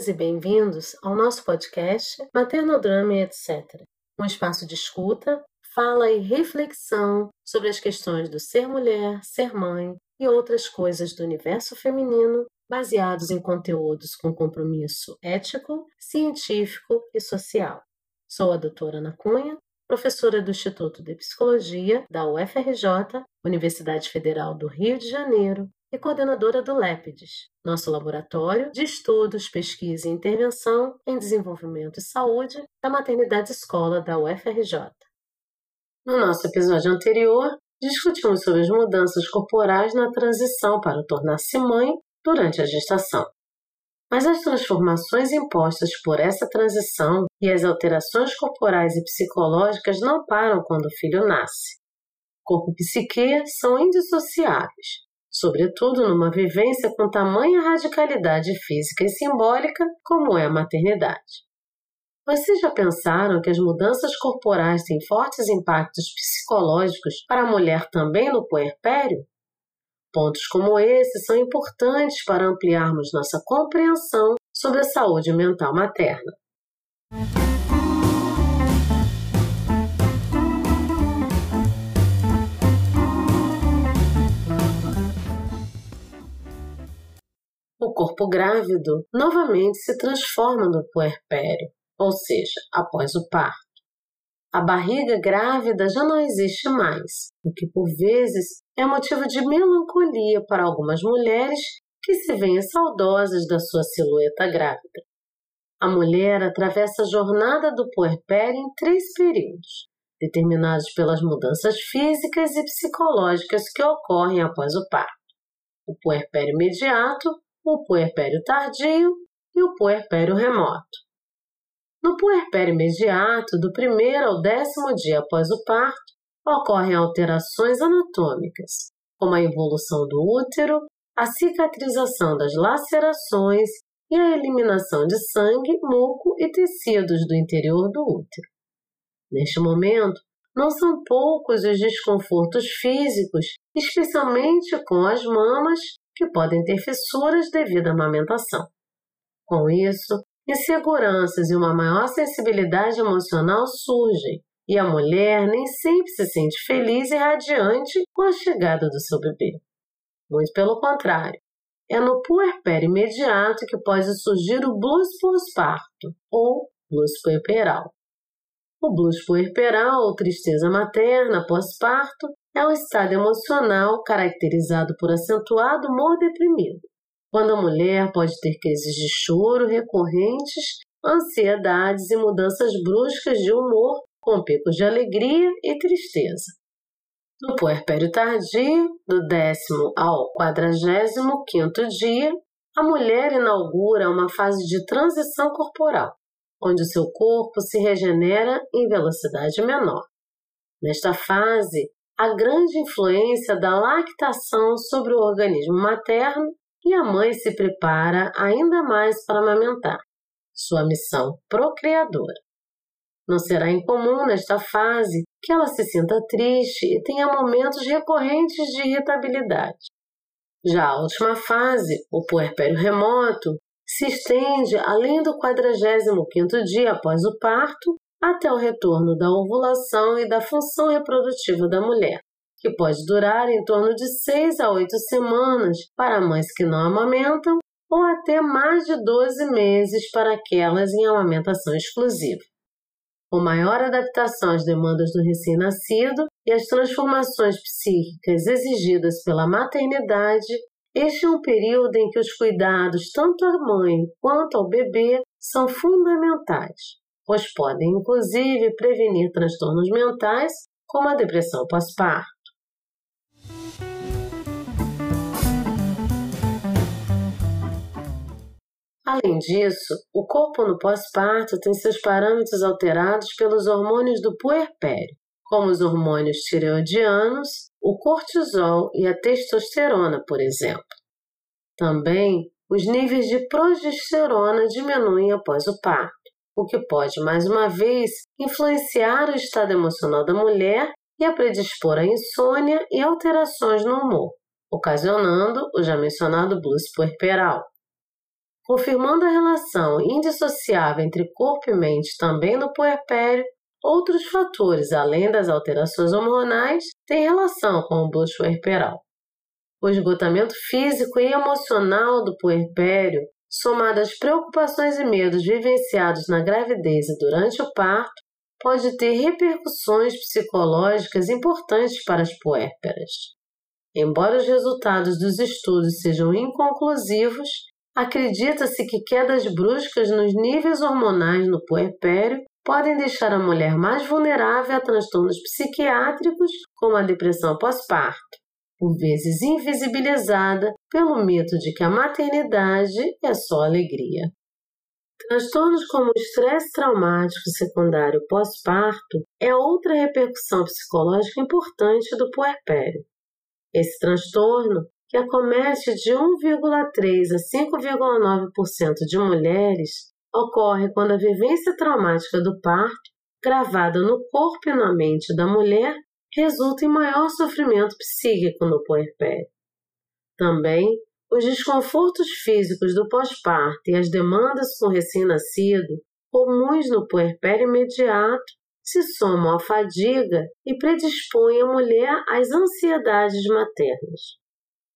Bem-vindas e bem-vindos ao nosso podcast Maternodrama e etc. Um espaço de escuta, fala e reflexão sobre as questões do ser mulher, ser mãe e outras coisas do universo feminino, baseados em conteúdos com compromisso ético, científico e social. Sou a doutora Ana Cunha, professora do Instituto de Psicologia da UFRJ, Universidade Federal do Rio de Janeiro, e coordenadora do LEPIDES, nosso laboratório de estudos, pesquisa e intervenção em desenvolvimento e saúde da maternidade escola da UFRJ. No nosso episódio anterior, discutimos sobre as mudanças corporais na transição para tornar-se mãe durante a gestação. Mas as transformações impostas por essa transição e as alterações corporais e psicológicas não param quando o filho nasce. Corpo e psique são indissociáveis sobretudo numa vivência com tamanha radicalidade física e simbólica como é a maternidade. Vocês já pensaram que as mudanças corporais têm fortes impactos psicológicos para a mulher também no puerpério? Pontos como esse são importantes para ampliarmos nossa compreensão sobre a saúde mental materna. Corpo grávido novamente se transforma no puerpério, ou seja, após o parto. A barriga grávida já não existe mais, o que por vezes é motivo de melancolia para algumas mulheres que se veem saudosas da sua silhueta grávida. A mulher atravessa a jornada do puerpério em três períodos, determinados pelas mudanças físicas e psicológicas que ocorrem após o parto. O puerpério imediato, o puerpério tardio e o puerpério remoto. No puerpério imediato, do primeiro ao décimo dia após o parto, ocorrem alterações anatômicas, como a evolução do útero, a cicatrização das lacerações e a eliminação de sangue, muco e tecidos do interior do útero. Neste momento, não são poucos os desconfortos físicos, especialmente com as mamas que podem ter fissuras devido à amamentação. Com isso, inseguranças e uma maior sensibilidade emocional surgem, e a mulher nem sempre se sente feliz e radiante com a chegada do seu bebê. Muito pelo contrário, é no puerpério imediato que pode surgir o blues pós-parto ou blues puerperal. O blues puerperal, ou tristeza materna pós-parto, é um estado emocional caracterizado por acentuado humor deprimido, quando a mulher pode ter crises de choro recorrentes, ansiedades e mudanças bruscas de humor, com picos de alegria e tristeza. No puerpério tardio, do décimo ao quadragésimo quinto dia, a mulher inaugura uma fase de transição corporal, onde o seu corpo se regenera em velocidade menor. Nesta fase, a grande influência da lactação sobre o organismo materno e a mãe se prepara ainda mais para amamentar, sua missão procriadora. Não será incomum nesta fase que ela se sinta triste e tenha momentos recorrentes de irritabilidade. Já a última fase, o puerpério remoto, se estende além do 45º dia após o parto até o retorno da ovulação e da função reprodutiva da mulher, que pode durar em torno de 6 a 8 semanas para mães que não amamentam ou até mais de 12 meses para aquelas em amamentação exclusiva. Com maior adaptação às demandas do recém-nascido e às transformações psíquicas exigidas pela maternidade, este é um período em que os cuidados tanto à mãe quanto ao bebê são fundamentais pois podem inclusive prevenir transtornos mentais como a depressão pós-parto. Além disso, o corpo no pós-parto tem seus parâmetros alterados pelos hormônios do puerpério, como os hormônios tireoidianos, o cortisol e a testosterona, por exemplo. Também, os níveis de progesterona diminuem após o parto o que pode, mais uma vez, influenciar o estado emocional da mulher e a predispor à insônia e alterações no humor, ocasionando o já mencionado blues puerperal. confirmando a relação indissociável entre corpo e mente também no puerpério, outros fatores, além das alterações hormonais, têm relação com o bucho puerperal. O esgotamento físico e emocional do puerpério, somado às preocupações e medos vivenciados na gravidez e durante o parto, pode ter repercussões psicológicas importantes para as puérperas. Embora os resultados dos estudos sejam inconclusivos, acredita-se que quedas bruscas nos níveis hormonais no puerpério podem deixar a mulher mais vulnerável a transtornos psiquiátricos, como a depressão pós-parto, por vezes invisibilizada pelo mito de que a maternidade é só alegria. Transtornos como o estresse traumático secundário pós-parto é outra repercussão psicológica importante do puerpério. Esse transtorno, que acomete de 1,3 a 5,9% de mulheres, ocorre quando a vivência traumática do parto, gravada no corpo e na mente da mulher, resulta em maior sofrimento psíquico no puerpério. Também, os desconfortos físicos do pós-parto e as demandas com recém-nascido, comuns no puerpério imediato, se somam à fadiga e predispõem a mulher às ansiedades maternas.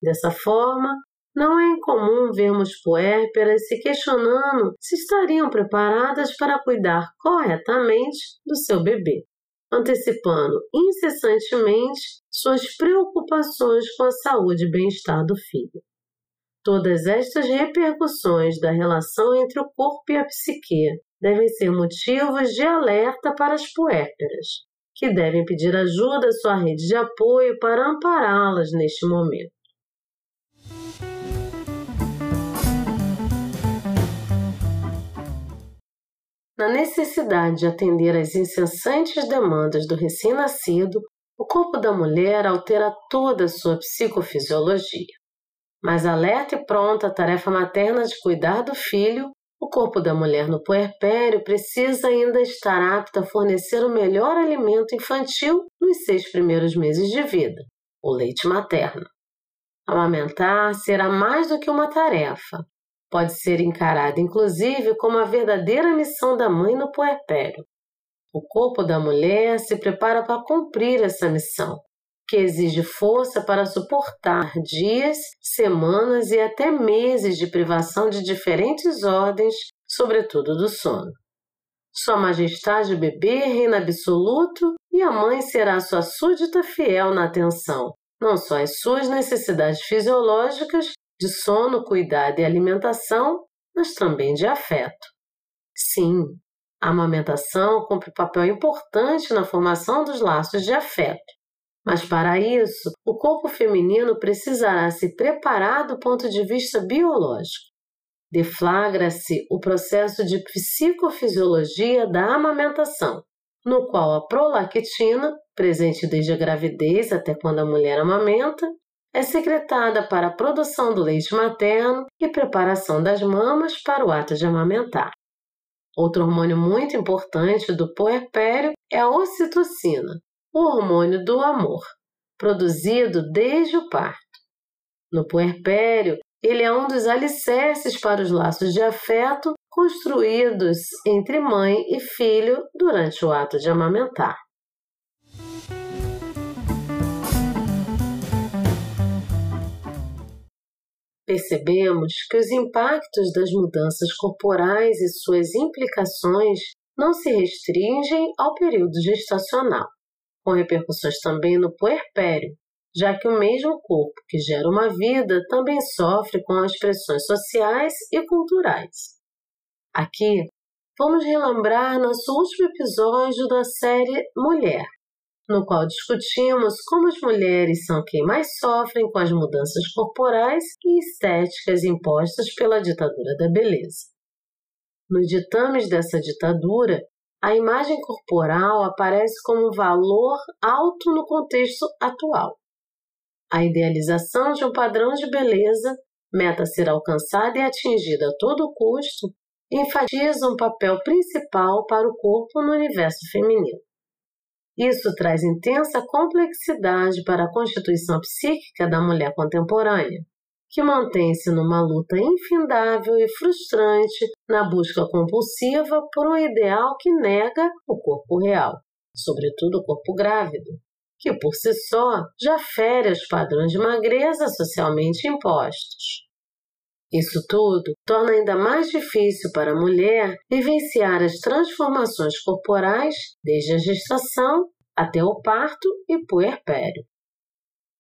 Dessa forma, não é incomum vermos puérperas se questionando se estariam preparadas para cuidar corretamente do seu bebê antecipando incessantemente suas preocupações com a saúde e bem-estar do filho. Todas estas repercussões da relação entre o corpo e a psique devem ser motivos de alerta para as puérperas, que devem pedir ajuda à sua rede de apoio para ampará-las neste momento. Na necessidade de atender às incessantes demandas do recém-nascido, o corpo da mulher altera toda a sua psicofisiologia. Mas alerta e pronta à tarefa materna de cuidar do filho, o corpo da mulher no puerpério precisa ainda estar apto a fornecer o melhor alimento infantil nos seis primeiros meses de vida, o leite materno. Amamentar será mais do que uma tarefa, pode ser encarada inclusive como a verdadeira missão da mãe no puerpério. O corpo da mulher se prepara para cumprir essa missão, que exige força para suportar dias, semanas e até meses de privação de diferentes ordens, sobretudo do sono. Sua Majestade bebê reina absoluto e a mãe será sua súdita fiel na atenção, não só às suas necessidades fisiológicas, de sono, cuidado e alimentação, mas também de afeto. Sim, a amamentação cumpre papel importante na formação dos laços de afeto. Mas para isso, o corpo feminino precisará se preparar do ponto de vista biológico. Deflagra-se o processo de psicofisiologia da amamentação, no qual a prolactina, presente desde a gravidez até quando a mulher amamenta, é secretada para a produção do leite materno e preparação das mamas para o ato de amamentar. Outro hormônio muito importante do puerpério é a ocitocina, o hormônio do amor, produzido desde o parto. No puerpério, ele é um dos alicerces para os laços de afeto construídos entre mãe e filho durante o ato de amamentar. Percebemos que os impactos das mudanças corporais e suas implicações não se restringem ao período gestacional, com repercussões também no puerpério, já que o mesmo corpo que gera uma vida também sofre com as pressões sociais e culturais. Aqui, vamos relembrar nosso último episódio da série Mulher, no qual discutimos como as mulheres são quem mais sofrem com as mudanças corporais e estéticas impostas pela ditadura da beleza. Nos ditames dessa ditadura, a imagem corporal aparece como um valor alto no contexto atual. A idealização de um padrão de beleza, meta a ser alcançada e atingida a todo custo, enfatiza um papel principal para o corpo no universo feminino. Isso traz intensa complexidade para a constituição psíquica da mulher contemporânea, que mantém-se numa luta infindável e frustrante na busca compulsiva por um ideal que nega o corpo real, sobretudo o corpo grávido, que por si só já fere os padrões de magreza socialmente impostos. Isso tudo torna ainda mais difícil para a mulher vivenciar as transformações corporais desde a gestação até o parto e puerpério.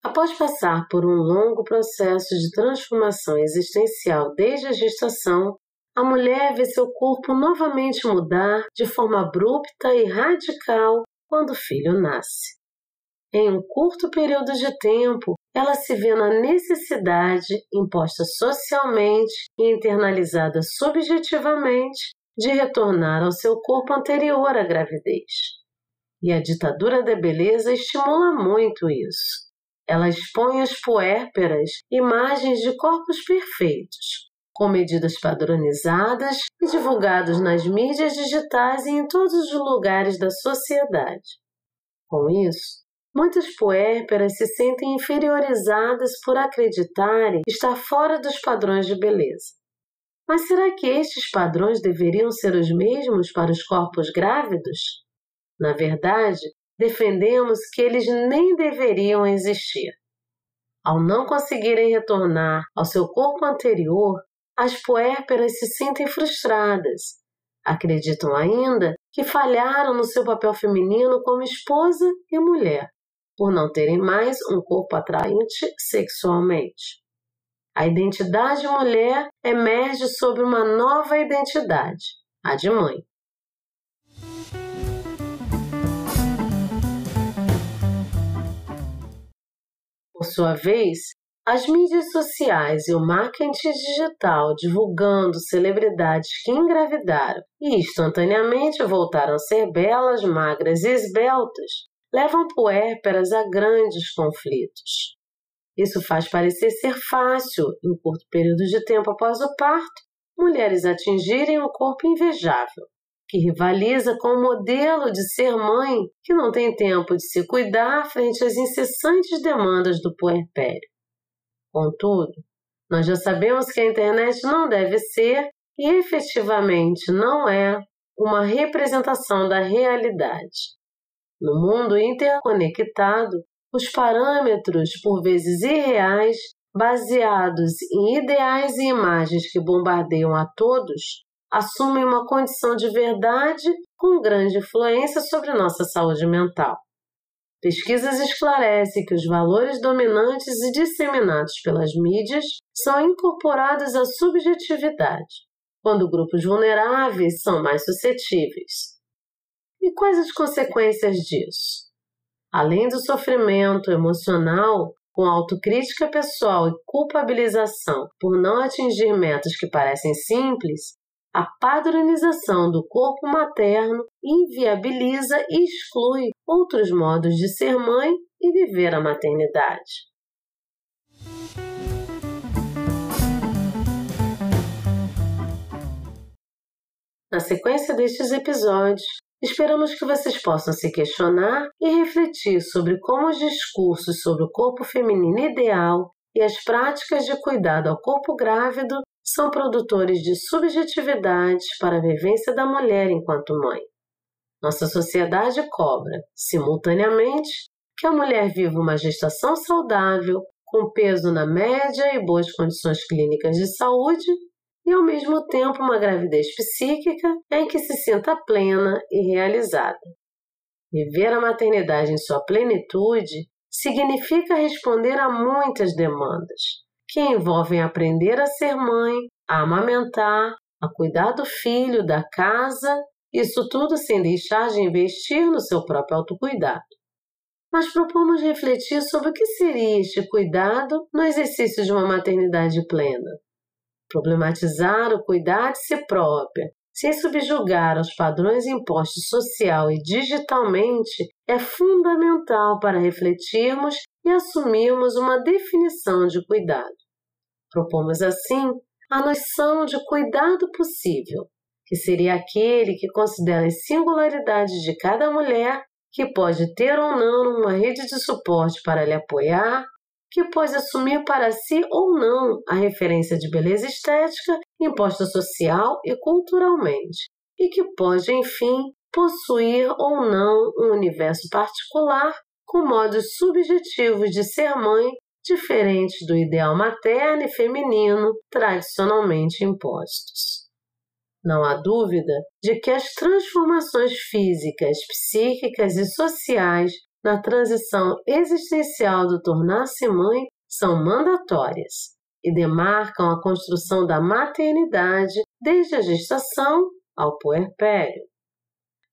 Após passar por um longo processo de transformação existencial desde a gestação, a mulher vê seu corpo novamente mudar de forma abrupta e radical quando o filho nasce. Em um curto período de tempo, ela se vê na necessidade, imposta socialmente e internalizada subjetivamente, de retornar ao seu corpo anterior à gravidez. E a ditadura da beleza estimula muito isso. Ela expõe às puérperas imagens de corpos perfeitos, com medidas padronizadas e divulgados nas mídias digitais e em todos os lugares da sociedade. Com isso, muitas puérperas se sentem inferiorizadas por acreditarem estar fora dos padrões de beleza. Mas será que estes padrões deveriam ser os mesmos para os corpos grávidos? Na verdade, defendemos que eles nem deveriam existir. Ao não conseguirem retornar ao seu corpo anterior, as puérperas se sentem frustradas. Acreditam ainda que falharam no seu papel feminino como esposa e mulher, por não terem mais um corpo atraente sexualmente. A identidade mulher emerge sobre uma nova identidade, a de mãe. Por sua vez, as mídias sociais e o marketing digital divulgando celebridades que engravidaram e instantaneamente voltaram a ser belas, magras e esbeltas levam puérperas a grandes conflitos. Isso faz parecer ser fácil, em curto período de tempo após o parto, mulheres atingirem um corpo invejável que rivaliza com o modelo de ser mãe que não tem tempo de se cuidar frente às incessantes demandas do puerpério. Contudo, nós já sabemos que a internet não deve ser e efetivamente não é uma representação da realidade. No mundo interconectado, os parâmetros, por vezes irreais, baseados em ideais e imagens que bombardeiam a todos, assumem uma condição de verdade com grande influência sobre nossa saúde mental. Pesquisas esclarecem que os valores dominantes e disseminados pelas mídias são incorporados à subjetividade, quando grupos vulneráveis são mais suscetíveis. E quais as consequências disso? Além do sofrimento emocional, com autocrítica pessoal e culpabilização por não atingir metas que parecem simples, a padronização do corpo materno inviabiliza e exclui outros modos de ser mãe e viver a maternidade. Na sequência destes episódios, esperamos que vocês possam se questionar e refletir sobre como os discursos sobre o corpo feminino ideal e as práticas de cuidado ao corpo grávido são produtores de subjetividades para a vivência da mulher enquanto mãe. Nossa sociedade cobra, simultaneamente, que a mulher viva uma gestação saudável, com peso na média e boas condições clínicas de saúde, e ao mesmo tempo uma gravidez psíquica em que se sinta plena e realizada. Viver a maternidade em sua plenitude significa responder a muitas demandas, que envolvem aprender a ser mãe, a amamentar, a cuidar do filho, da casa, isso tudo sem deixar de investir no seu próprio autocuidado. Mas propomos refletir sobre o que seria este cuidado no exercício de uma maternidade plena. Problematizar o cuidar de si própria, sem subjugar aos padrões impostos social e digitalmente, é fundamental para refletirmos e assumirmos uma definição de cuidado. Propomos assim a noção de cuidado possível, que seria aquele que considera as singularidades de cada mulher, que pode ter ou não uma rede de suporte para lhe apoiar, que pode assumir para si ou não a referência de beleza estética imposta social e culturalmente, e que pode, enfim, possuir ou não um universo particular com modos subjetivos de ser mãe diferentes do ideal materno e feminino tradicionalmente impostos. Não há dúvida de que as transformações físicas, psíquicas e sociais na transição existencial do tornar-se mãe são mandatórias e demarcam a construção da maternidade desde a gestação ao puerpério.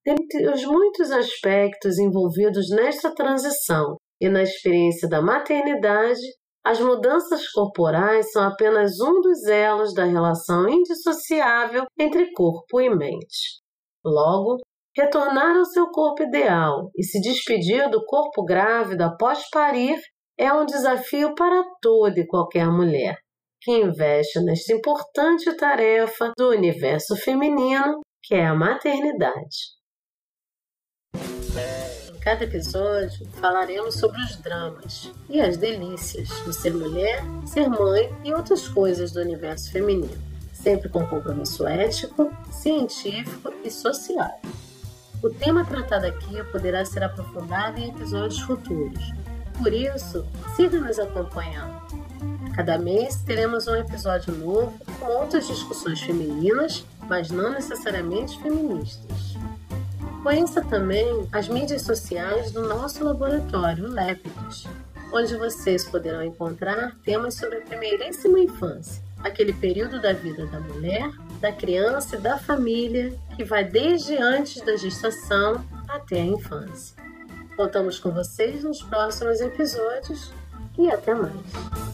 Dentre os muitos aspectos envolvidos nesta transição e na experiência da maternidade, as mudanças corporais são apenas um dos elos da relação indissociável entre corpo e mente. Logo, retornar ao seu corpo ideal e se despedir do corpo grávido após parir é um desafio para toda e qualquer mulher que investe nesta importante tarefa do universo feminino que é a maternidade cada episódio falaremos sobre os dramas e as delícias do ser mulher, ser mãe e outras coisas do universo feminino, sempre com compromisso ético, científico e social. O tema tratado aqui poderá ser aprofundado em episódios futuros, por isso, siga nos acompanhando. Cada mês teremos um episódio novo com outras discussões femininas, mas não necessariamente feministas. Conheça também as mídias sociais do nosso laboratório, Lépidos, onde vocês poderão encontrar temas sobre a primeiríssima infância, aquele período da vida da mulher, da criança e da família que vai desde antes da gestação até a infância. Contamos com vocês nos próximos episódios e até mais.